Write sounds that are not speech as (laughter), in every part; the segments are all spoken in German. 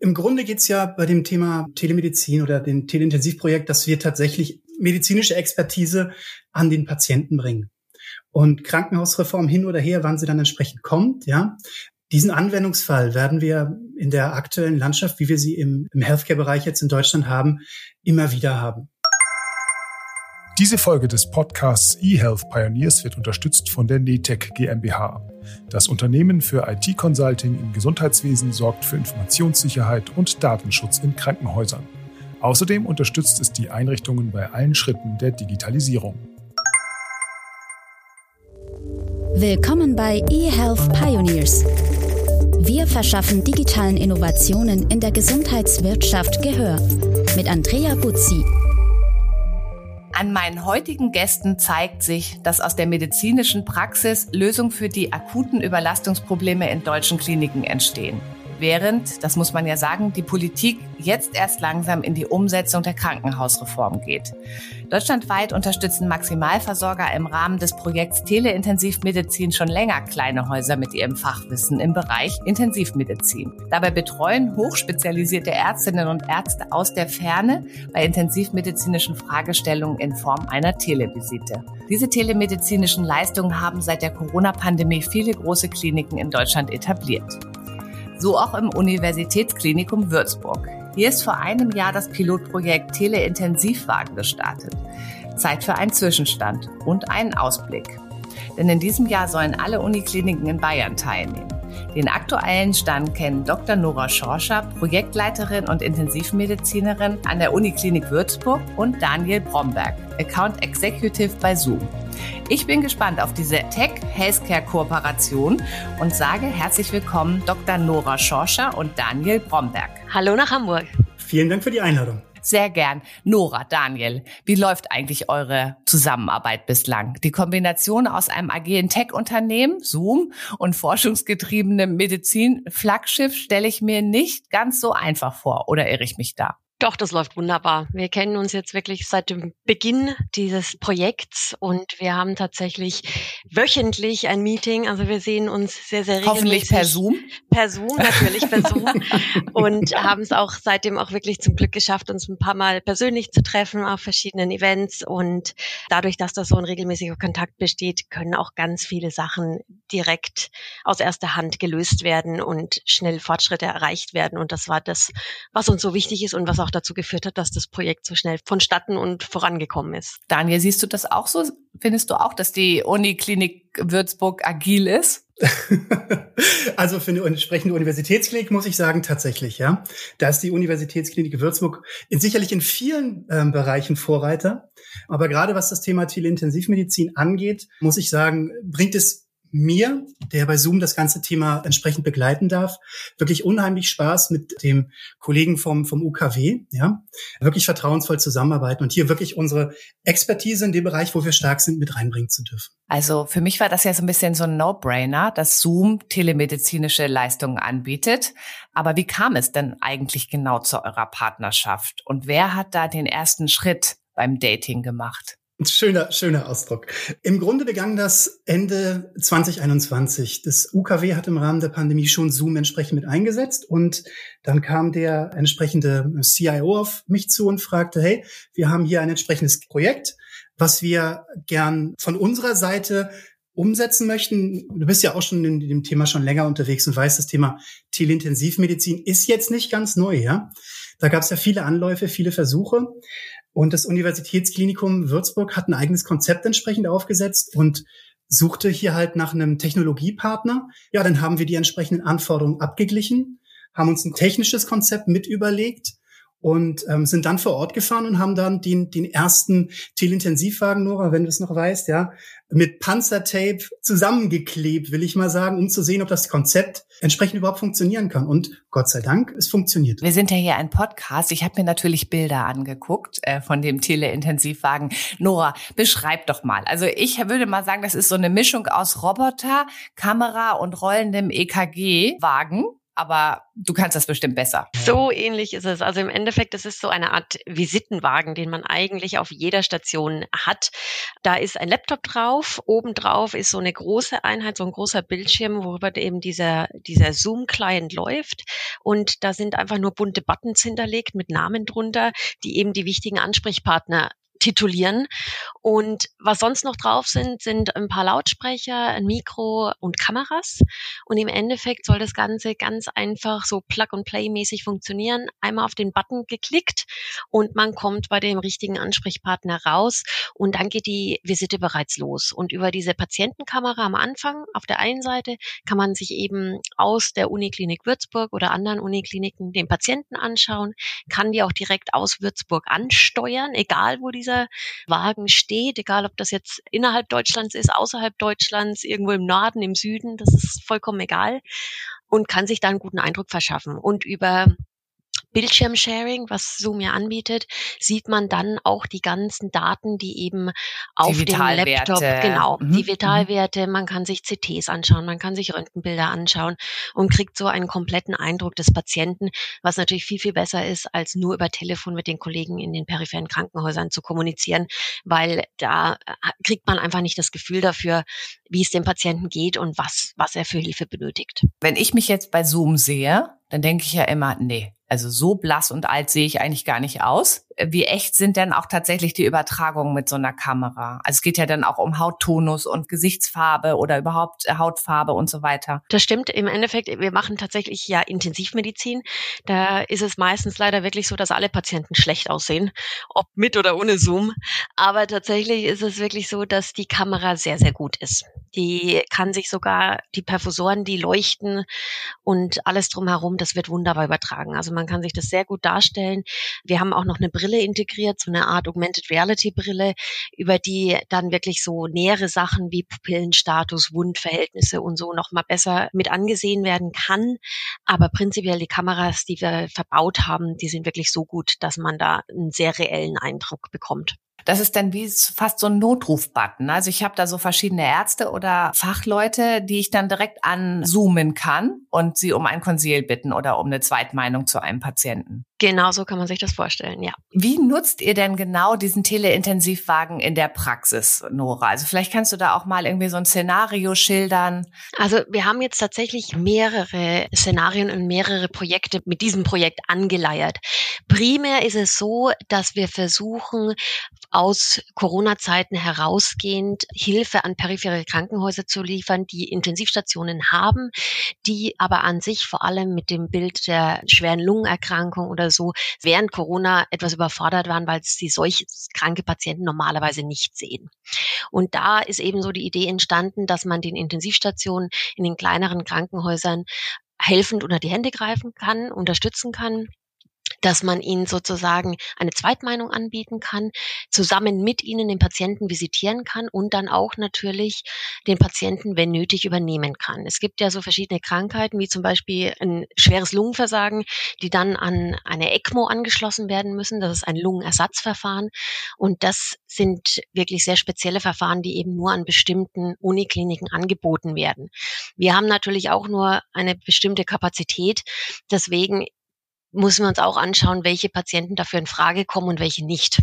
Im Grunde geht's ja bei dem Thema Telemedizin oder dem Teleintensivprojekt, dass wir tatsächlich medizinische Expertise an den Patienten bringen. Und Krankenhausreform hin oder her, wann sie dann entsprechend kommt, ja. Diesen Anwendungsfall werden wir in der aktuellen Landschaft, wie wir sie im, im Healthcare-Bereich jetzt in Deutschland haben, immer wieder haben. Diese Folge des Podcasts eHealth Pioneers wird unterstützt von der NETEC GmbH. Das Unternehmen für IT-Consulting im Gesundheitswesen sorgt für Informationssicherheit und Datenschutz in Krankenhäusern. Außerdem unterstützt es die Einrichtungen bei allen Schritten der Digitalisierung. Willkommen bei eHealth Pioneers. Wir verschaffen digitalen Innovationen in der Gesundheitswirtschaft Gehör. Mit Andrea Buzzi. An meinen heutigen Gästen zeigt sich, dass aus der medizinischen Praxis Lösungen für die akuten Überlastungsprobleme in deutschen Kliniken entstehen während, das muss man ja sagen, die Politik jetzt erst langsam in die Umsetzung der Krankenhausreform geht. Deutschlandweit unterstützen Maximalversorger im Rahmen des Projekts Teleintensivmedizin schon länger kleine Häuser mit ihrem Fachwissen im Bereich Intensivmedizin. Dabei betreuen hochspezialisierte Ärztinnen und Ärzte aus der Ferne bei intensivmedizinischen Fragestellungen in Form einer Televisite. Diese telemedizinischen Leistungen haben seit der Corona-Pandemie viele große Kliniken in Deutschland etabliert so auch im Universitätsklinikum Würzburg. Hier ist vor einem Jahr das Pilotprojekt Teleintensivwagen gestartet. Zeit für einen Zwischenstand und einen Ausblick. Denn in diesem Jahr sollen alle Unikliniken in Bayern teilnehmen. Den aktuellen Stand kennen Dr. Nora Schorscher, Projektleiterin und Intensivmedizinerin an der Uniklinik Würzburg und Daniel Bromberg, Account Executive bei Zoom. Ich bin gespannt auf diese Tech-Healthcare-Kooperation und sage herzlich willkommen Dr. Nora Schorscher und Daniel Bromberg. Hallo nach Hamburg. Vielen Dank für die Einladung. Sehr gern. Nora, Daniel, wie läuft eigentlich eure Zusammenarbeit bislang? Die Kombination aus einem agilen Tech-Unternehmen, Zoom, und forschungsgetriebenem Medizin-Flaggschiff stelle ich mir nicht ganz so einfach vor. Oder irre ich mich da? Doch, das läuft wunderbar. Wir kennen uns jetzt wirklich seit dem Beginn dieses Projekts und wir haben tatsächlich wöchentlich ein Meeting. Also wir sehen uns sehr, sehr regelmäßig. Hoffentlich per Zoom. Per Zoom, natürlich per Zoom. (laughs) und haben es auch seitdem auch wirklich zum Glück geschafft, uns ein paar Mal persönlich zu treffen auf verschiedenen Events. Und dadurch, dass da so ein regelmäßiger Kontakt besteht, können auch ganz viele Sachen direkt aus erster Hand gelöst werden und schnell Fortschritte erreicht werden. Und das war das, was uns so wichtig ist und was auch auch dazu geführt hat, dass das Projekt so schnell vonstatten und vorangekommen ist. Daniel, siehst du das auch so? Findest du auch, dass die Uniklinik Würzburg agil ist? (laughs) also für eine entsprechende Universitätsklinik muss ich sagen, tatsächlich, ja. Da ist die Universitätsklinik Würzburg in, sicherlich in vielen ähm, Bereichen Vorreiter. Aber gerade was das Thema Teleintensivmedizin angeht, muss ich sagen, bringt es mir, der bei Zoom das ganze Thema entsprechend begleiten darf, wirklich unheimlich Spaß mit dem Kollegen vom, vom UKW, ja, wirklich vertrauensvoll zusammenarbeiten und hier wirklich unsere Expertise in dem Bereich, wo wir stark sind, mit reinbringen zu dürfen. Also für mich war das ja so ein bisschen so ein No-Brainer, dass Zoom telemedizinische Leistungen anbietet. Aber wie kam es denn eigentlich genau zu eurer Partnerschaft? Und wer hat da den ersten Schritt beim Dating gemacht? Schöner, schöner Ausdruck. Im Grunde begann das Ende 2021. Das UKW hat im Rahmen der Pandemie schon Zoom entsprechend mit eingesetzt und dann kam der entsprechende CIO auf mich zu und fragte, hey, wir haben hier ein entsprechendes Projekt, was wir gern von unserer Seite umsetzen möchten. Du bist ja auch schon in dem Thema schon länger unterwegs und weißt, das Thema Teleintensivmedizin ist jetzt nicht ganz neu, ja. Da gab es ja viele Anläufe, viele Versuche. Und das Universitätsklinikum Würzburg hat ein eigenes Konzept entsprechend aufgesetzt und suchte hier halt nach einem Technologiepartner. Ja, dann haben wir die entsprechenden Anforderungen abgeglichen, haben uns ein technisches Konzept mit überlegt und ähm, sind dann vor Ort gefahren und haben dann den, den ersten Telintensivwagen, Nora, wenn du es noch weißt, ja, mit Panzertape zusammengeklebt, will ich mal sagen, um zu sehen, ob das Konzept entsprechend überhaupt funktionieren kann. Und Gott sei Dank, es funktioniert. Wir sind ja hier ein Podcast. Ich habe mir natürlich Bilder angeguckt äh, von dem Teleintensivwagen. Nora, beschreib doch mal. Also ich würde mal sagen, das ist so eine Mischung aus Roboter, Kamera und rollendem EKG-Wagen aber du kannst das bestimmt besser. So ähnlich ist es. Also im Endeffekt, das ist so eine Art Visitenwagen, den man eigentlich auf jeder Station hat. Da ist ein Laptop drauf, obendrauf ist so eine große Einheit, so ein großer Bildschirm, worüber eben dieser, dieser Zoom-Client läuft. Und da sind einfach nur bunte Buttons hinterlegt mit Namen drunter, die eben die wichtigen Ansprechpartner titulieren. Und was sonst noch drauf sind, sind ein paar Lautsprecher, ein Mikro und Kameras. Und im Endeffekt soll das Ganze ganz einfach so Plug-and-Play-mäßig funktionieren. Einmal auf den Button geklickt und man kommt bei dem richtigen Ansprechpartner raus und dann geht die Visite bereits los. Und über diese Patientenkamera am Anfang auf der einen Seite kann man sich eben aus der Uniklinik Würzburg oder anderen Unikliniken den Patienten anschauen, kann die auch direkt aus Würzburg ansteuern, egal wo diese dieser Wagen steht, egal ob das jetzt innerhalb Deutschlands ist, außerhalb Deutschlands, irgendwo im Norden, im Süden, das ist vollkommen egal und kann sich da einen guten Eindruck verschaffen. Und über Bildschirmsharing, was Zoom ja anbietet, sieht man dann auch die ganzen Daten, die eben auf dem Laptop, genau, mhm. die mhm. Vitalwerte, man kann sich CTs anschauen, man kann sich Röntgenbilder anschauen und kriegt so einen kompletten Eindruck des Patienten, was natürlich viel, viel besser ist, als nur über Telefon mit den Kollegen in den peripheren Krankenhäusern zu kommunizieren, weil da äh, kriegt man einfach nicht das Gefühl dafür, wie es dem Patienten geht und was, was er für Hilfe benötigt. Wenn ich mich jetzt bei Zoom sehe, dann denke ich ja immer, nee, also so blass und alt sehe ich eigentlich gar nicht aus. Wie echt sind denn auch tatsächlich die Übertragungen mit so einer Kamera? Also es geht ja dann auch um Hauttonus und Gesichtsfarbe oder überhaupt Hautfarbe und so weiter. Das stimmt. Im Endeffekt, wir machen tatsächlich ja Intensivmedizin. Da ist es meistens leider wirklich so, dass alle Patienten schlecht aussehen, ob mit oder ohne Zoom. Aber tatsächlich ist es wirklich so, dass die Kamera sehr, sehr gut ist. Die kann sich sogar, die Perfusoren, die leuchten und alles drumherum, das wird wunderbar übertragen. Also man kann sich das sehr gut darstellen. Wir haben auch noch eine Brille integriert, so eine Art Augmented Reality Brille, über die dann wirklich so nähere Sachen wie Pupillenstatus, Wundverhältnisse und so noch mal besser mit angesehen werden kann. Aber prinzipiell die Kameras, die wir verbaut haben, die sind wirklich so gut, dass man da einen sehr reellen Eindruck bekommt. Das ist dann wie fast so ein Notrufbutton. Also ich habe da so verschiedene Ärzte oder Fachleute, die ich dann direkt anzoomen kann und sie um ein Konsil bitten oder um eine Zweitmeinung zu einem Patienten. Genau so kann man sich das vorstellen, ja. Wie nutzt ihr denn genau diesen Teleintensivwagen in der Praxis, Nora? Also vielleicht kannst du da auch mal irgendwie so ein Szenario schildern. Also wir haben jetzt tatsächlich mehrere Szenarien und mehrere Projekte mit diesem Projekt angeleiert. Primär ist es so, dass wir versuchen, aus Corona-Zeiten herausgehend Hilfe an periphere Krankenhäuser zu liefern, die Intensivstationen haben, die aber an sich vor allem mit dem Bild der schweren Lungenerkrankung oder so während Corona etwas überfordert waren, weil sie solch kranke Patienten normalerweise nicht sehen. Und da ist eben so die Idee entstanden, dass man den Intensivstationen in den kleineren Krankenhäusern helfend unter die Hände greifen kann, unterstützen kann dass man ihnen sozusagen eine Zweitmeinung anbieten kann, zusammen mit ihnen den Patienten visitieren kann und dann auch natürlich den Patienten, wenn nötig, übernehmen kann. Es gibt ja so verschiedene Krankheiten, wie zum Beispiel ein schweres Lungenversagen, die dann an eine ECMO angeschlossen werden müssen. Das ist ein Lungenersatzverfahren. Und das sind wirklich sehr spezielle Verfahren, die eben nur an bestimmten Unikliniken angeboten werden. Wir haben natürlich auch nur eine bestimmte Kapazität. Deswegen muss man uns auch anschauen, welche Patienten dafür in Frage kommen und welche nicht.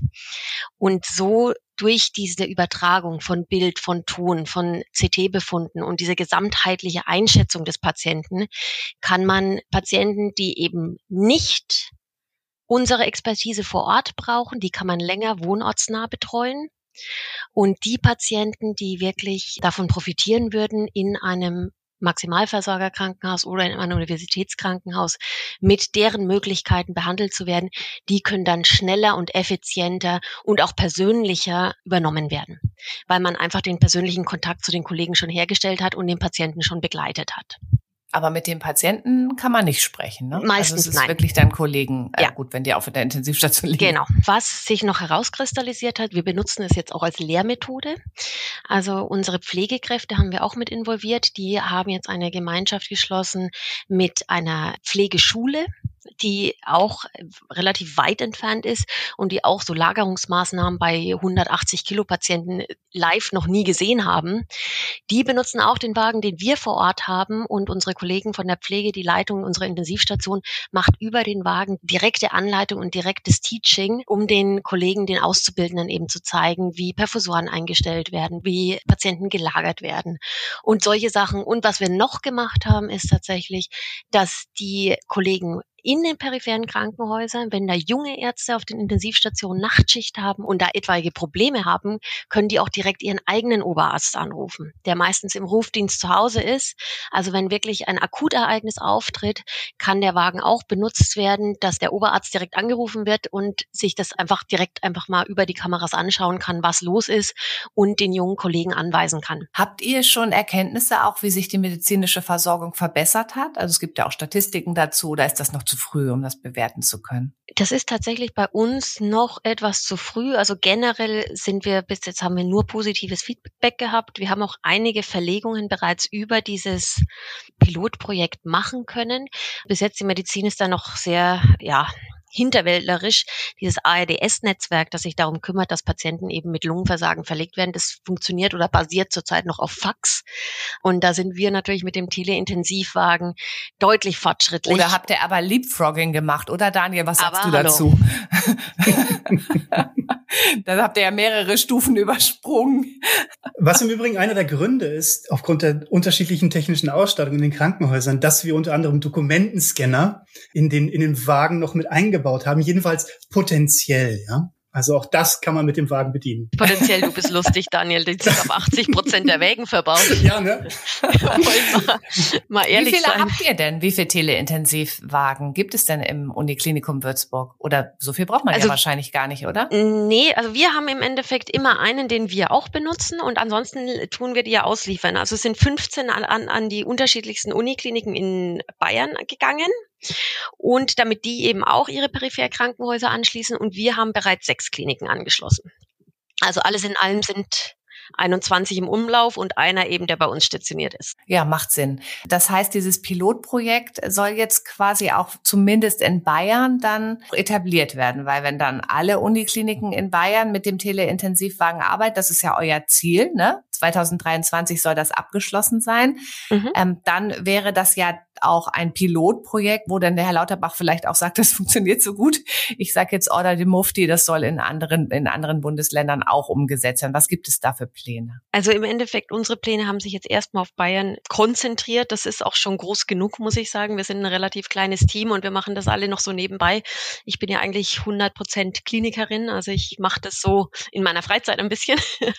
Und so durch diese Übertragung von Bild, von Ton, von CT-Befunden und diese gesamtheitliche Einschätzung des Patienten kann man Patienten, die eben nicht unsere Expertise vor Ort brauchen, die kann man länger wohnortsnah betreuen. Und die Patienten, die wirklich davon profitieren würden, in einem Maximalversorgerkrankenhaus oder in einem Universitätskrankenhaus mit deren Möglichkeiten behandelt zu werden, die können dann schneller und effizienter und auch persönlicher übernommen werden, weil man einfach den persönlichen Kontakt zu den Kollegen schon hergestellt hat und den Patienten schon begleitet hat. Aber mit dem Patienten kann man nicht sprechen, ne? Meistens also es ist nein. wirklich dein Kollegen, äh, ja. gut, wenn die auf der Intensivstation liegen. Genau. Was sich noch herauskristallisiert hat, wir benutzen es jetzt auch als Lehrmethode. Also unsere Pflegekräfte haben wir auch mit involviert. Die haben jetzt eine Gemeinschaft geschlossen mit einer Pflegeschule die auch relativ weit entfernt ist und die auch so Lagerungsmaßnahmen bei 180 Kilo Patienten live noch nie gesehen haben. Die benutzen auch den Wagen, den wir vor Ort haben und unsere Kollegen von der Pflege, die Leitung unserer Intensivstation macht über den Wagen direkte Anleitung und direktes Teaching, um den Kollegen, den Auszubildenden eben zu zeigen, wie Perfusoren eingestellt werden, wie Patienten gelagert werden und solche Sachen. Und was wir noch gemacht haben, ist tatsächlich, dass die Kollegen in den peripheren Krankenhäusern, wenn da junge Ärzte auf den Intensivstationen Nachtschicht haben und da etwaige Probleme haben, können die auch direkt ihren eigenen Oberarzt anrufen, der meistens im Rufdienst zu Hause ist. Also wenn wirklich ein Akutereignis auftritt, kann der Wagen auch benutzt werden, dass der Oberarzt direkt angerufen wird und sich das einfach direkt einfach mal über die Kameras anschauen kann, was los ist und den jungen Kollegen anweisen kann. Habt ihr schon Erkenntnisse auch, wie sich die medizinische Versorgung verbessert hat? Also es gibt ja auch Statistiken dazu, da ist das noch zu zu früh, um das bewerten zu können? Das ist tatsächlich bei uns noch etwas zu früh. Also generell sind wir bis jetzt haben wir nur positives Feedback gehabt. Wir haben auch einige Verlegungen bereits über dieses Pilotprojekt machen können. Bis jetzt die Medizin ist da noch sehr, ja, hinterwäldlerisch dieses ARDS-Netzwerk, das sich darum kümmert, dass Patienten eben mit Lungenversagen verlegt werden, das funktioniert oder basiert zurzeit noch auf Fax. Und da sind wir natürlich mit dem Teleintensivwagen deutlich fortschrittlich. Oder habt ihr aber Leapfrogging gemacht, oder Daniel? Was sagst aber du dazu? (laughs) Dann habt ihr ja mehrere Stufen übersprungen. Was im Übrigen einer der Gründe ist, aufgrund der unterschiedlichen technischen Ausstattung in den Krankenhäusern, dass wir unter anderem Dokumentenscanner in den, in den Wagen noch mit eingebaut haben, jedenfalls potenziell, ja. Also auch das kann man mit dem Wagen bedienen. Potenziell, du bist (laughs) lustig, Daniel. Die sind auf 80 Prozent der Wägen verbaut. Ja, ne? (laughs) mal, mal ehrlich Wie viele sein. habt ihr denn? Wie viele Teleintensivwagen gibt es denn im Uniklinikum Würzburg? Oder so viel braucht man also, ja wahrscheinlich gar nicht, oder? Nee, also wir haben im Endeffekt immer einen, den wir auch benutzen und ansonsten tun wir die ja ausliefern. Also es sind 15 an, an die unterschiedlichsten Unikliniken in Bayern gegangen. Und damit die eben auch ihre Peripherkrankenhäuser anschließen und wir haben bereits sechs Kliniken angeschlossen. Also alles in allem sind 21 im Umlauf und einer eben, der bei uns stationiert ist. Ja, macht Sinn. Das heißt, dieses Pilotprojekt soll jetzt quasi auch zumindest in Bayern dann etabliert werden, weil wenn dann alle Unikliniken in Bayern mit dem Teleintensivwagen arbeiten, das ist ja euer Ziel, ne? 2023 soll das abgeschlossen sein. Mhm. Ähm, dann wäre das ja auch ein Pilotprojekt, wo dann der Herr Lauterbach vielleicht auch sagt, (laughs) das funktioniert so gut. Ich sage jetzt Order de Mufti, das soll in anderen, in anderen Bundesländern auch umgesetzt werden. Was gibt es da für Pläne? Also im Endeffekt, unsere Pläne haben sich jetzt erstmal auf Bayern konzentriert. Das ist auch schon groß genug, muss ich sagen. Wir sind ein relativ kleines Team und wir machen das alle noch so nebenbei. Ich bin ja eigentlich 100 Prozent Klinikerin, also ich mache das so in meiner Freizeit ein bisschen. (laughs)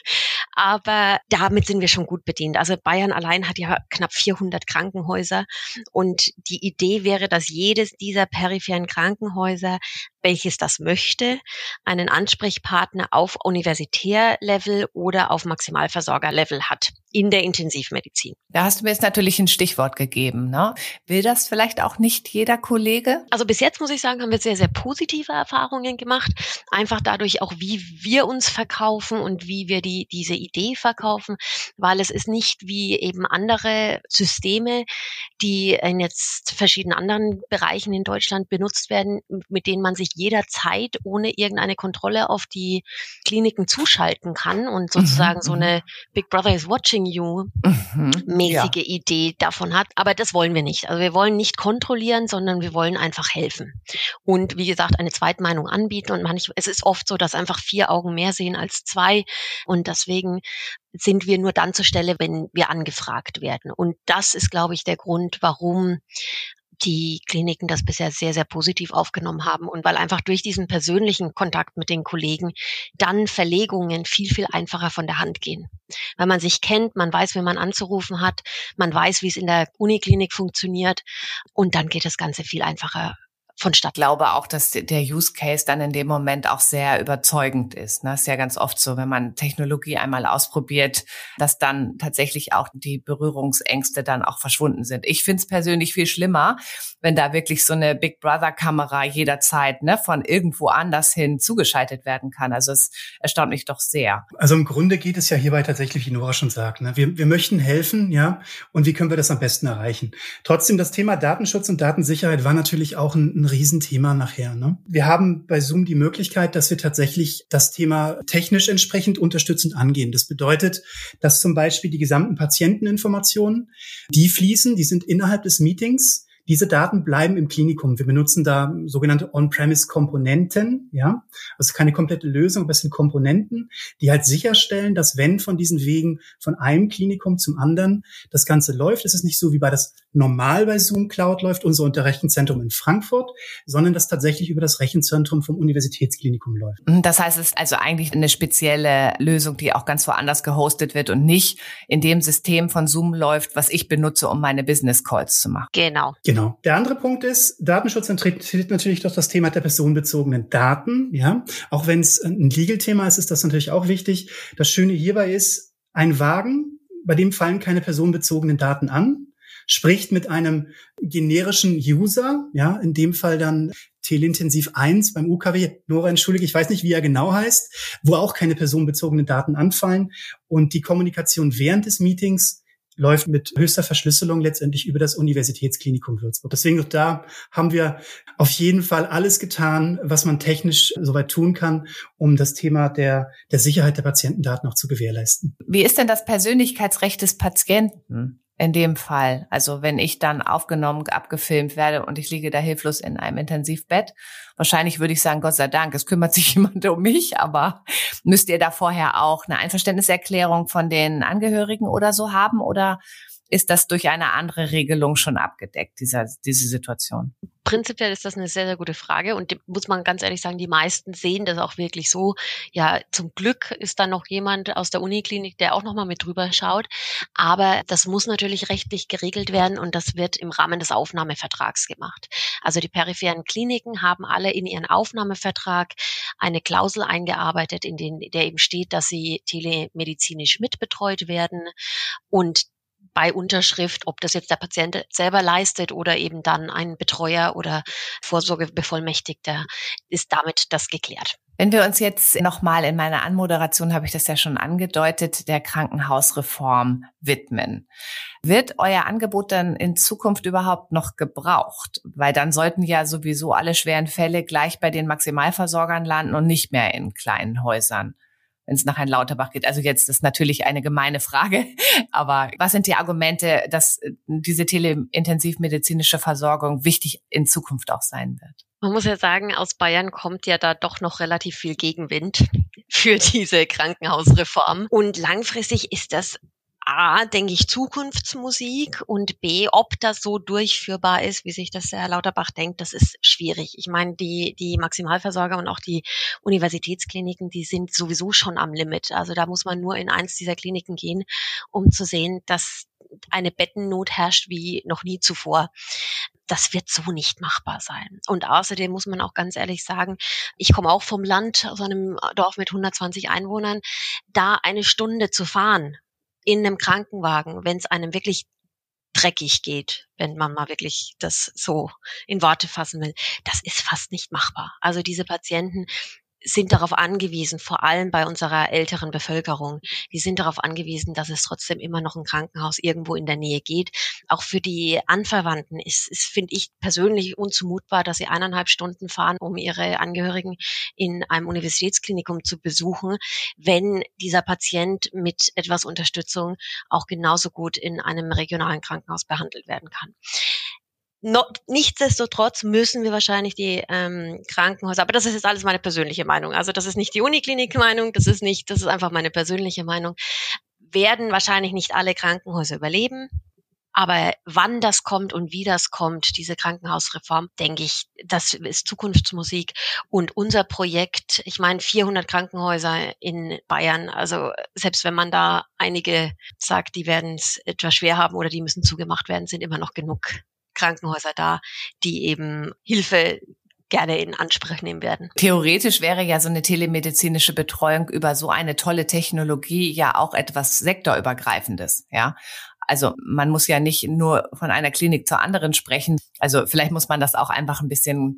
Aber damit sind wir schon gut bedient. Also Bayern allein hat ja knapp 400 Krankenhäuser und die Idee wäre, dass jedes dieser peripheren Krankenhäuser welches das möchte, einen Ansprechpartner auf Universitärlevel oder auf Maximalversorgerlevel hat in der Intensivmedizin. Da hast du mir jetzt natürlich ein Stichwort gegeben. Ne? Will das vielleicht auch nicht jeder Kollege? Also bis jetzt muss ich sagen, haben wir sehr, sehr positive Erfahrungen gemacht. Einfach dadurch auch, wie wir uns verkaufen und wie wir die, diese Idee verkaufen, weil es ist nicht wie eben andere Systeme, die in jetzt verschiedenen anderen Bereichen in Deutschland benutzt werden, mit denen man sich jederzeit ohne irgendeine Kontrolle auf die Kliniken zuschalten kann und sozusagen mhm, so eine Big Brother is watching you mhm, mäßige ja. Idee davon hat. Aber das wollen wir nicht. Also wir wollen nicht kontrollieren, sondern wir wollen einfach helfen. Und wie gesagt, eine Zweitmeinung anbieten. Und manchmal, es ist oft so, dass einfach vier Augen mehr sehen als zwei. Und deswegen sind wir nur dann zur Stelle, wenn wir angefragt werden. Und das ist, glaube ich, der Grund, warum die Kliniken das bisher sehr, sehr positiv aufgenommen haben und weil einfach durch diesen persönlichen Kontakt mit den Kollegen dann Verlegungen viel, viel einfacher von der Hand gehen. Weil man sich kennt, man weiß, wie man anzurufen hat, man weiß, wie es in der Uniklinik funktioniert und dann geht das Ganze viel einfacher vonstatten. Ich glaube auch, dass der Use Case dann in dem Moment auch sehr überzeugend ist. Das ne? ist ja ganz oft so, wenn man Technologie einmal ausprobiert, dass dann tatsächlich auch die Berührungsängste dann auch verschwunden sind. Ich finde es persönlich viel schlimmer, wenn da wirklich so eine Big Brother Kamera jederzeit ne, von irgendwo anders hin zugeschaltet werden kann. Also es erstaunt mich doch sehr. Also im Grunde geht es ja hierbei tatsächlich, wie Nora schon sagt, ne? wir, wir möchten helfen, ja, und wie können wir das am besten erreichen? Trotzdem, das Thema Datenschutz und Datensicherheit war natürlich auch ein, ein Riesenthema nachher. Ne? Wir haben bei Zoom die Möglichkeit, dass wir tatsächlich das Thema technisch entsprechend unterstützend angehen. Das bedeutet, dass zum Beispiel die gesamten Patienteninformationen, die fließen, die sind innerhalb des Meetings diese Daten bleiben im Klinikum. Wir benutzen da sogenannte On-Premise-Komponenten, ja. Also keine komplette Lösung, aber es sind Komponenten, die halt sicherstellen, dass wenn von diesen Wegen von einem Klinikum zum anderen das Ganze läuft, ist es nicht so wie bei das normal bei Zoom Cloud läuft, unser Unterrechenzentrum in Frankfurt, sondern das tatsächlich über das Rechenzentrum vom Universitätsklinikum läuft. Das heißt, es ist also eigentlich eine spezielle Lösung, die auch ganz woanders gehostet wird und nicht in dem System von Zoom läuft, was ich benutze, um meine Business Calls zu machen. Genau. Genau. Der andere Punkt ist, Datenschutz interessiert natürlich doch das Thema der personenbezogenen Daten. Ja, auch wenn es ein Legal-Thema ist, ist das natürlich auch wichtig. Das Schöne hierbei ist, ein Wagen, bei dem fallen keine personenbezogenen Daten an, spricht mit einem generischen User, ja, in dem Fall dann Teleintensiv 1 beim UKW. Nora, entschuldige, ich weiß nicht, wie er genau heißt, wo auch keine personenbezogenen Daten anfallen. Und die Kommunikation während des Meetings läuft mit höchster Verschlüsselung letztendlich über das Universitätsklinikum Würzburg. Deswegen auch da haben wir auf jeden Fall alles getan, was man technisch soweit tun kann, um das Thema der, der Sicherheit der Patientendaten auch zu gewährleisten. Wie ist denn das Persönlichkeitsrecht des Patienten? In dem Fall. Also wenn ich dann aufgenommen, abgefilmt werde und ich liege da hilflos in einem Intensivbett, wahrscheinlich würde ich sagen, Gott sei Dank, es kümmert (laughs) sich jemand um mich, aber müsst ihr da vorher auch eine Einverständniserklärung von den Angehörigen oder so haben oder ist das durch eine andere Regelung schon abgedeckt, dieser, diese Situation? Prinzipiell ist das eine sehr, sehr gute Frage und muss man ganz ehrlich sagen, die meisten sehen das auch wirklich so. Ja, zum Glück ist da noch jemand aus der Uniklinik, der auch nochmal mit drüber schaut. Aber das muss natürlich rechtlich geregelt werden und das wird im Rahmen des Aufnahmevertrags gemacht. Also die peripheren Kliniken haben alle in ihren Aufnahmevertrag eine Klausel eingearbeitet, in den, der eben steht, dass sie telemedizinisch mitbetreut werden und bei Unterschrift, ob das jetzt der Patient selber leistet oder eben dann ein Betreuer oder Vorsorgebevollmächtigter, ist damit das geklärt. Wenn wir uns jetzt nochmal in meiner Anmoderation, habe ich das ja schon angedeutet, der Krankenhausreform widmen. Wird euer Angebot dann in Zukunft überhaupt noch gebraucht? Weil dann sollten ja sowieso alle schweren Fälle gleich bei den Maximalversorgern landen und nicht mehr in kleinen Häusern wenn es nach Herrn Lauterbach geht. Also jetzt ist natürlich eine gemeine Frage, (laughs) aber was sind die Argumente, dass äh, diese teleintensivmedizinische Versorgung wichtig in Zukunft auch sein wird? Man muss ja sagen, aus Bayern kommt ja da doch noch relativ viel Gegenwind (laughs) für diese Krankenhausreform. Und langfristig ist das A, denke ich, Zukunftsmusik und B, ob das so durchführbar ist, wie sich das Herr Lauterbach denkt, das ist schwierig. Ich meine, die, die Maximalversorger und auch die Universitätskliniken, die sind sowieso schon am Limit. Also da muss man nur in eins dieser Kliniken gehen, um zu sehen, dass eine Bettennot herrscht wie noch nie zuvor das wird so nicht machbar sein. Und außerdem muss man auch ganz ehrlich sagen, ich komme auch vom Land, aus einem Dorf mit 120 Einwohnern, da eine Stunde zu fahren in einem Krankenwagen, wenn es einem wirklich dreckig geht, wenn man mal wirklich das so in Worte fassen will. Das ist fast nicht machbar. Also diese Patienten, sind darauf angewiesen, vor allem bei unserer älteren Bevölkerung, die sind darauf angewiesen, dass es trotzdem immer noch ein Krankenhaus irgendwo in der Nähe geht. Auch für die Anverwandten ist, ist finde ich persönlich unzumutbar, dass sie eineinhalb Stunden fahren, um ihre Angehörigen in einem Universitätsklinikum zu besuchen, wenn dieser Patient mit etwas Unterstützung auch genauso gut in einem regionalen Krankenhaus behandelt werden kann. No, nichtsdestotrotz müssen wir wahrscheinlich die ähm, Krankenhäuser, aber das ist jetzt alles meine persönliche Meinung. Also das ist nicht die Uniklinik-Meinung, das ist nicht, das ist einfach meine persönliche Meinung. Werden wahrscheinlich nicht alle Krankenhäuser überleben. Aber wann das kommt und wie das kommt, diese Krankenhausreform, denke ich, das ist Zukunftsmusik. Und unser Projekt, ich meine, 400 Krankenhäuser in Bayern, also selbst wenn man da einige sagt, die werden es etwas schwer haben oder die müssen zugemacht werden, sind immer noch genug Krankenhäuser da, die eben Hilfe gerne in Anspruch nehmen werden. Theoretisch wäre ja so eine telemedizinische Betreuung über so eine tolle Technologie ja auch etwas sektorübergreifendes, ja. Also man muss ja nicht nur von einer Klinik zur anderen sprechen. Also vielleicht muss man das auch einfach ein bisschen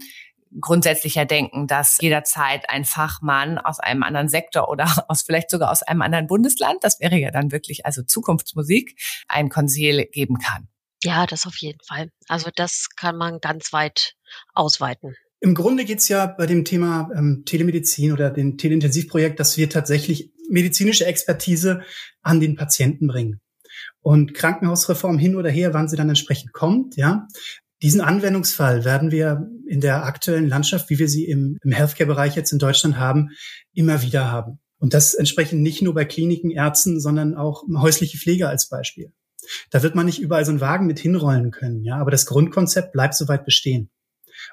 grundsätzlicher denken, dass jederzeit ein Fachmann aus einem anderen Sektor oder (laughs) aus vielleicht sogar aus einem anderen Bundesland, das wäre ja dann wirklich also Zukunftsmusik, ein Konsil geben kann. Ja, das auf jeden Fall. Also das kann man ganz weit ausweiten. Im Grunde geht's ja bei dem Thema ähm, Telemedizin oder dem Teleintensivprojekt, dass wir tatsächlich medizinische Expertise an den Patienten bringen. Und Krankenhausreform hin oder her, wann sie dann entsprechend kommt, ja. Diesen Anwendungsfall werden wir in der aktuellen Landschaft, wie wir sie im, im Healthcare-Bereich jetzt in Deutschland haben, immer wieder haben. Und das entsprechend nicht nur bei Kliniken, Ärzten, sondern auch häusliche Pflege als Beispiel. Da wird man nicht überall so einen Wagen mit hinrollen können, ja, aber das Grundkonzept bleibt soweit bestehen.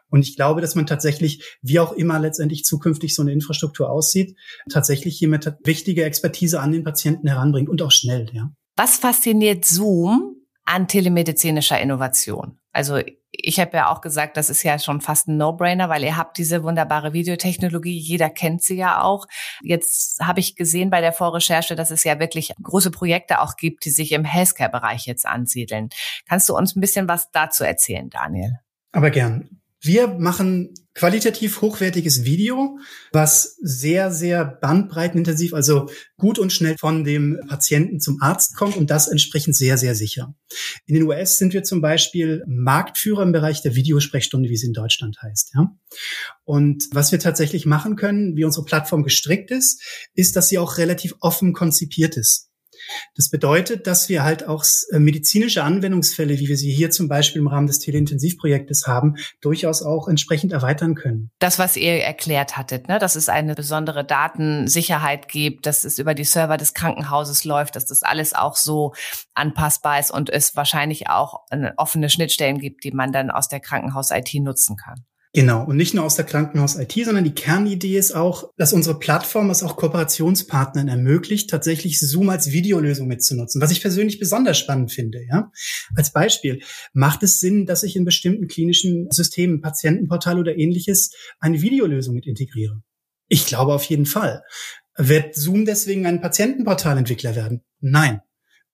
Und ich glaube, dass man tatsächlich, wie auch immer letztendlich zukünftig so eine Infrastruktur aussieht, tatsächlich hier mit wichtige Expertise an den Patienten heranbringt und auch schnell, ja. Was fasziniert Zoom an telemedizinischer Innovation? Also ich habe ja auch gesagt, das ist ja schon fast ein No-Brainer, weil ihr habt diese wunderbare Videotechnologie, jeder kennt sie ja auch. Jetzt habe ich gesehen bei der Vorrecherche, dass es ja wirklich große Projekte auch gibt, die sich im Healthcare-Bereich jetzt ansiedeln. Kannst du uns ein bisschen was dazu erzählen, Daniel? Aber gern. Wir machen qualitativ hochwertiges Video, was sehr, sehr bandbreitenintensiv, also gut und schnell von dem Patienten zum Arzt kommt und das entsprechend sehr, sehr sicher. In den US sind wir zum Beispiel Marktführer im Bereich der Videosprechstunde, wie sie in Deutschland heißt. Ja? Und was wir tatsächlich machen können, wie unsere Plattform gestrickt ist, ist, dass sie auch relativ offen konzipiert ist. Das bedeutet, dass wir halt auch äh, medizinische Anwendungsfälle, wie wir sie hier zum Beispiel im Rahmen des Teleintensivprojektes haben, durchaus auch entsprechend erweitern können. Das, was ihr erklärt hattet, ne, dass es eine besondere Datensicherheit gibt, dass es über die Server des Krankenhauses läuft, dass das alles auch so anpassbar ist und es wahrscheinlich auch offene Schnittstellen gibt, die man dann aus der Krankenhaus-IT nutzen kann. Genau. Und nicht nur aus der Krankenhaus-IT, sondern die Kernidee ist auch, dass unsere Plattform es auch Kooperationspartnern ermöglicht, tatsächlich Zoom als Videolösung mitzunutzen, was ich persönlich besonders spannend finde. Ja? Als Beispiel, macht es Sinn, dass ich in bestimmten klinischen Systemen, Patientenportal oder ähnliches, eine Videolösung mit integriere? Ich glaube auf jeden Fall. Wird Zoom deswegen ein Patientenportalentwickler werden? Nein.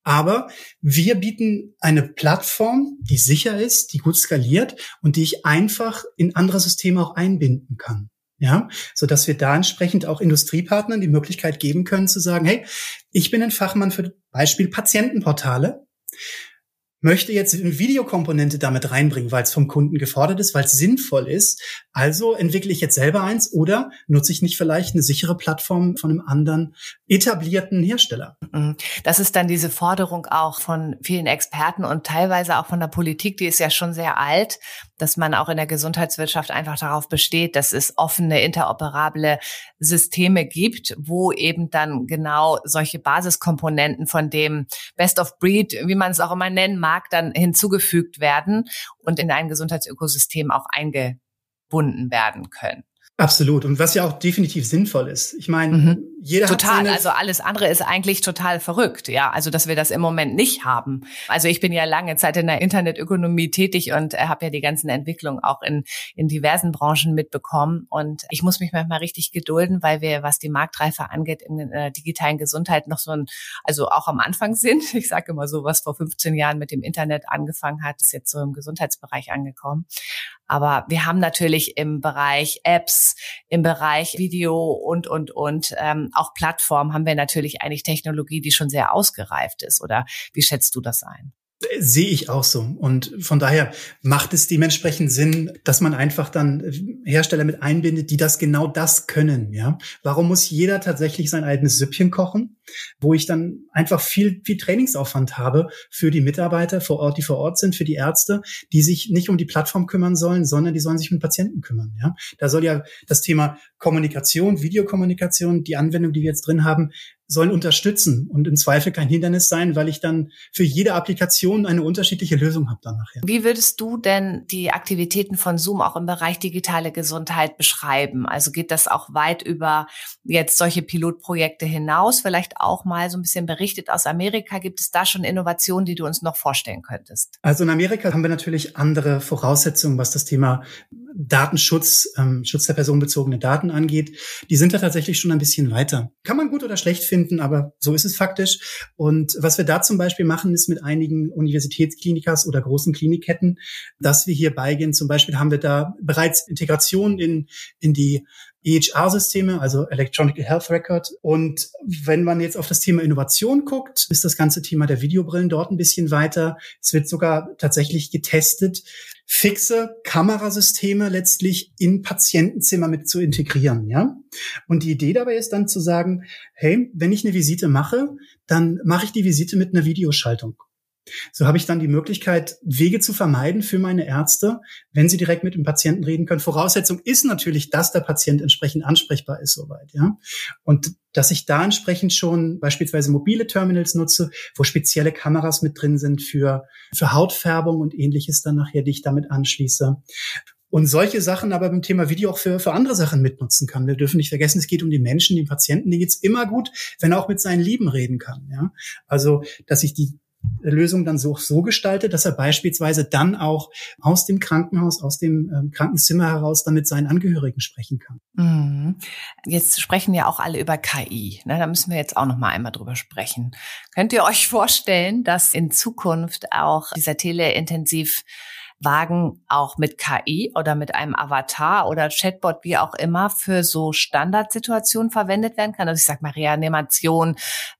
Aber wir bieten eine Plattform, die sicher ist, die gut skaliert und die ich einfach in andere Systeme auch einbinden kann. Ja, so dass wir da entsprechend auch Industriepartnern die Möglichkeit geben können zu sagen, hey, ich bin ein Fachmann für Beispiel Patientenportale möchte jetzt eine Videokomponente damit reinbringen, weil es vom Kunden gefordert ist, weil es sinnvoll ist. Also entwickle ich jetzt selber eins oder nutze ich nicht vielleicht eine sichere Plattform von einem anderen etablierten Hersteller. Mhm. Das ist dann diese Forderung auch von vielen Experten und teilweise auch von der Politik, die ist ja schon sehr alt, dass man auch in der Gesundheitswirtschaft einfach darauf besteht, dass es offene, interoperable Systeme gibt, wo eben dann genau solche Basiskomponenten von dem Best of Breed, wie man es auch immer nennen mag, dann hinzugefügt werden und in ein Gesundheitsökosystem auch eingebunden werden können. Absolut. Und was ja auch definitiv sinnvoll ist. Ich meine, mhm. jeder total. Hat also alles andere ist eigentlich total verrückt. Ja, also dass wir das im Moment nicht haben. Also ich bin ja lange Zeit in der Internetökonomie tätig und äh, habe ja die ganzen Entwicklungen auch in in diversen Branchen mitbekommen. Und ich muss mich manchmal richtig gedulden, weil wir, was die Marktreife angeht, in der digitalen Gesundheit noch so ein, also auch am Anfang sind. Ich sage immer so, was vor 15 Jahren mit dem Internet angefangen hat, ist jetzt so im Gesundheitsbereich angekommen. Aber wir haben natürlich im Bereich Apps, im Bereich Video und, und, und ähm, auch Plattformen haben wir natürlich eigentlich Technologie, die schon sehr ausgereift ist. Oder wie schätzt du das ein? Sehe ich auch so. Und von daher macht es dementsprechend Sinn, dass man einfach dann Hersteller mit einbindet, die das genau das können. Ja, warum muss jeder tatsächlich sein eigenes Süppchen kochen, wo ich dann einfach viel viel Trainingsaufwand habe für die Mitarbeiter vor Ort, die vor Ort sind, für die Ärzte, die sich nicht um die Plattform kümmern sollen, sondern die sollen sich um Patienten kümmern. Ja, da soll ja das Thema Kommunikation, Videokommunikation, die Anwendung, die wir jetzt drin haben, sollen unterstützen und im Zweifel kein Hindernis sein, weil ich dann für jede Applikation eine unterschiedliche Lösung habe dann nachher. Wie würdest du denn die Aktivitäten von Zoom auch im Bereich digitale Gesundheit beschreiben? Also geht das auch weit über jetzt solche Pilotprojekte hinaus? Vielleicht auch mal so ein bisschen berichtet aus Amerika. Gibt es da schon Innovationen, die du uns noch vorstellen könntest? Also in Amerika haben wir natürlich andere Voraussetzungen, was das Thema Datenschutz, ähm, Schutz der personenbezogenen Daten angeht. Die sind da tatsächlich schon ein bisschen weiter. Kann man gut oder schlecht finden, aber so ist es faktisch. Und was wir da zum Beispiel machen, ist mit einigen Universitätsklinikas oder großen Klinikketten, dass wir hier beigehen. Zum Beispiel haben wir da bereits Integration in, in die EHR-Systeme, also Electronic Health Record. Und wenn man jetzt auf das Thema Innovation guckt, ist das ganze Thema der Videobrillen dort ein bisschen weiter. Es wird sogar tatsächlich getestet, fixe Kamerasysteme letztlich in Patientenzimmer mit zu integrieren, ja. Und die Idee dabei ist dann zu sagen, hey, wenn ich eine Visite mache, dann mache ich die Visite mit einer Videoschaltung. So habe ich dann die Möglichkeit, Wege zu vermeiden für meine Ärzte, wenn sie direkt mit dem Patienten reden können. Voraussetzung ist natürlich, dass der Patient entsprechend ansprechbar ist soweit, ja. Und dass ich da entsprechend schon beispielsweise mobile Terminals nutze, wo spezielle Kameras mit drin sind für, für Hautfärbung und ähnliches dann nachher, die ich damit anschließe und solche Sachen aber beim Thema Video auch für, für andere Sachen mitnutzen kann. Wir dürfen nicht vergessen, es geht um die Menschen, den Patienten, die geht's immer gut, wenn er auch mit seinen Lieben reden kann. Ja? Also, dass ich die Lösung dann so, so gestaltet, dass er beispielsweise dann auch aus dem Krankenhaus, aus dem ähm, Krankenzimmer heraus dann mit seinen Angehörigen sprechen kann. Mhm. Jetzt sprechen ja auch alle über KI. Ne? Da müssen wir jetzt auch noch mal einmal drüber sprechen. Könnt ihr euch vorstellen, dass in Zukunft auch dieser teleintensiv Wagen auch mit KI oder mit einem Avatar oder Chatbot, wie auch immer, für so Standardsituationen verwendet werden kann. Also ich sag mal Reanimation,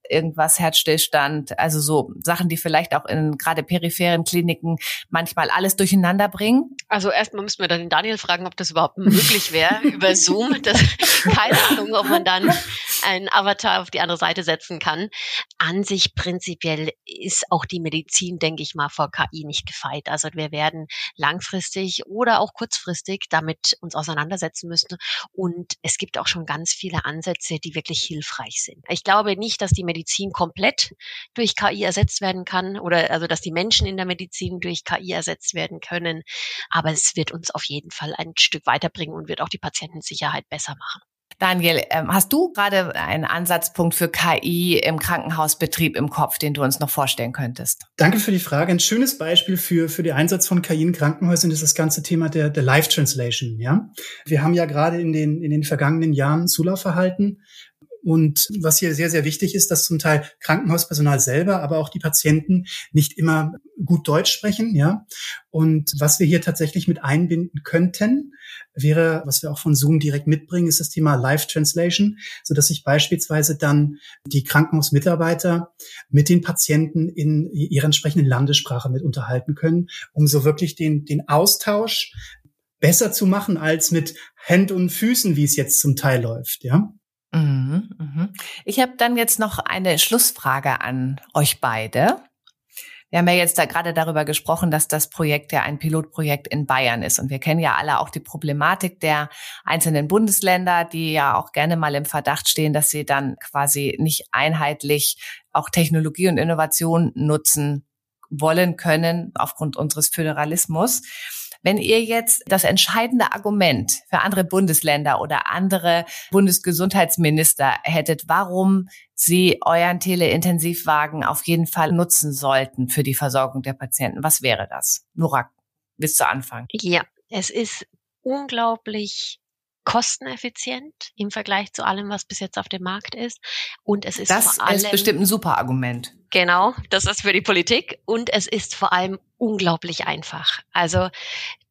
irgendwas, Herzstillstand, also so Sachen, die vielleicht auch in gerade peripheren Kliniken manchmal alles durcheinander bringen. Also erstmal müssen wir dann den Daniel fragen, ob das überhaupt möglich wäre (laughs) über Zoom. Das, keine Ahnung, ob man dann einen Avatar auf die andere Seite setzen kann. An sich prinzipiell ist auch die Medizin, denke ich mal, vor KI nicht gefeit. Also wir werden langfristig oder auch kurzfristig damit uns auseinandersetzen müssen. Und es gibt auch schon ganz viele Ansätze, die wirklich hilfreich sind. Ich glaube nicht, dass die Medizin komplett durch KI ersetzt werden kann oder also dass die Menschen in der Medizin durch KI ersetzt werden können. Aber es wird uns auf jeden Fall ein Stück weiterbringen und wird auch die Patientensicherheit besser machen. Daniel, ähm, hast du gerade einen Ansatzpunkt für KI im Krankenhausbetrieb im Kopf, den du uns noch vorstellen könntest? Danke für die Frage. Ein schönes Beispiel für, für den Einsatz von KI in Krankenhäusern ist das ganze Thema der, der Live Translation, ja. Wir haben ja gerade in den, in den vergangenen Jahren Zulaufverhalten und was hier sehr, sehr wichtig ist, dass zum Teil Krankenhauspersonal selber, aber auch die Patienten nicht immer gut Deutsch sprechen, ja. Und was wir hier tatsächlich mit einbinden könnten, wäre, was wir auch von Zoom direkt mitbringen, ist das Thema Live Translation, so dass sich beispielsweise dann die Krankenhausmitarbeiter mit den Patienten in ihrer entsprechenden Landessprache mit unterhalten können, um so wirklich den, den Austausch besser zu machen als mit Händen und Füßen, wie es jetzt zum Teil läuft, ja. Mhm, mhm. Ich habe dann jetzt noch eine Schlussfrage an euch beide. Wir haben ja jetzt da gerade darüber gesprochen, dass das Projekt ja ein Pilotprojekt in Bayern ist. Und wir kennen ja alle auch die Problematik der einzelnen Bundesländer, die ja auch gerne mal im Verdacht stehen, dass sie dann quasi nicht einheitlich auch Technologie und Innovation nutzen wollen können aufgrund unseres Föderalismus. Wenn ihr jetzt das entscheidende Argument für andere Bundesländer oder andere Bundesgesundheitsminister hättet, warum sie euren Teleintensivwagen auf jeden Fall nutzen sollten für die Versorgung der Patienten, was wäre das? Nora, bis zu Anfang. Ja, es ist unglaublich kosteneffizient im Vergleich zu allem, was bis jetzt auf dem Markt ist. Und es ist das vor allem, ist bestimmt ein super Argument. Genau, das ist für die Politik. Und es ist vor allem unglaublich einfach. Also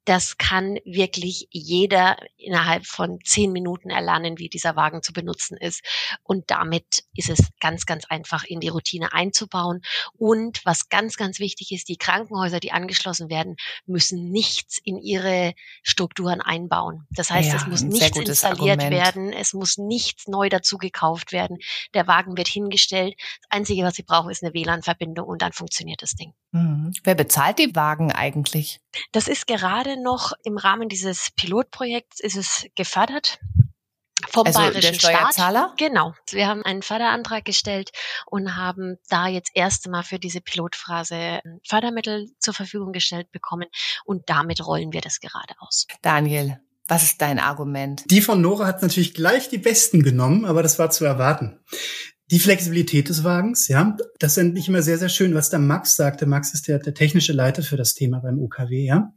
das kann wirklich jeder innerhalb von zehn Minuten erlernen, wie dieser Wagen zu benutzen ist. Und damit ist es ganz, ganz einfach in die Routine einzubauen. Und was ganz, ganz wichtig ist, die Krankenhäuser, die angeschlossen werden, müssen nichts in ihre Strukturen einbauen. Das heißt, ja, es muss nichts installiert Argument. werden, es muss nichts neu dazu gekauft werden. Der Wagen wird hingestellt. Das Einzige, was sie brauchen, ist eine WLAN-Verbindung und dann funktioniert das Ding. Mhm. Wer bezahlt die Wagen eigentlich? Das ist gerade noch im Rahmen dieses Pilotprojekts ist es gefördert vom also bayerischen Staat. Genau. Wir haben einen Förderantrag gestellt und haben da jetzt erst einmal für diese Pilotphase Fördermittel zur Verfügung gestellt bekommen und damit rollen wir das gerade aus. Daniel, was ist dein Argument? Die von Nora hat natürlich gleich die besten genommen, aber das war zu erwarten. Die Flexibilität des Wagens, ja, das ist nicht immer sehr, sehr schön, was der Max sagte. Max ist der, der technische Leiter für das Thema beim UKW, ja.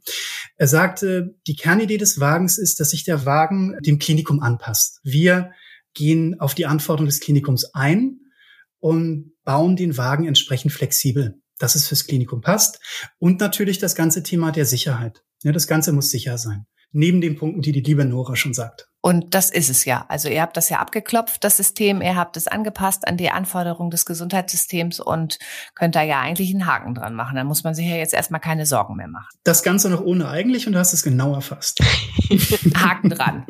Er sagte, die Kernidee des Wagens ist, dass sich der Wagen dem Klinikum anpasst. Wir gehen auf die Anforderungen des Klinikums ein und bauen den Wagen entsprechend flexibel, dass es fürs Klinikum passt. Und natürlich das ganze Thema der Sicherheit. Ja, das Ganze muss sicher sein. Neben den Punkten, die die liebe Nora schon sagt. Und das ist es ja. Also ihr habt das ja abgeklopft, das System, ihr habt es angepasst an die Anforderungen des Gesundheitssystems und könnt da ja eigentlich einen Haken dran machen. Dann muss man sich ja jetzt erstmal keine Sorgen mehr machen. Das Ganze noch ohne eigentlich und du hast es genau erfasst. (laughs) Haken dran.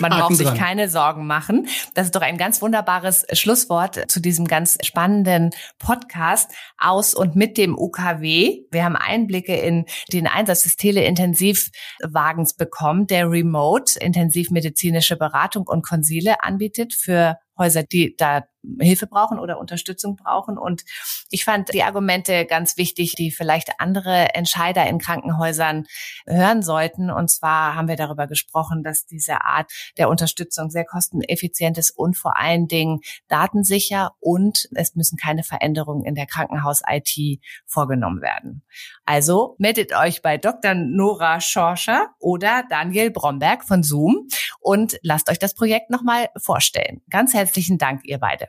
Man Haken braucht sich dran. keine Sorgen machen. Das ist doch ein ganz wunderbares Schlusswort zu diesem ganz spannenden Podcast aus und mit dem UKW. Wir haben Einblicke in den Einsatz des Teleintensivwagens bekommen, der Remote intensivmedizinische Beratung und Konsile anbietet für Häuser, die da Hilfe brauchen oder Unterstützung brauchen. Und ich fand die Argumente ganz wichtig, die vielleicht andere Entscheider in Krankenhäusern hören sollten. Und zwar haben wir darüber gesprochen, dass diese Art der Unterstützung sehr kosteneffizient ist und vor allen Dingen datensicher und es müssen keine Veränderungen in der Krankenhaus-IT vorgenommen werden. Also meldet euch bei Dr. Nora Schorscher oder Daniel Bromberg von Zoom und lasst euch das Projekt nochmal vorstellen. Ganz herzlichen Dank, ihr beide.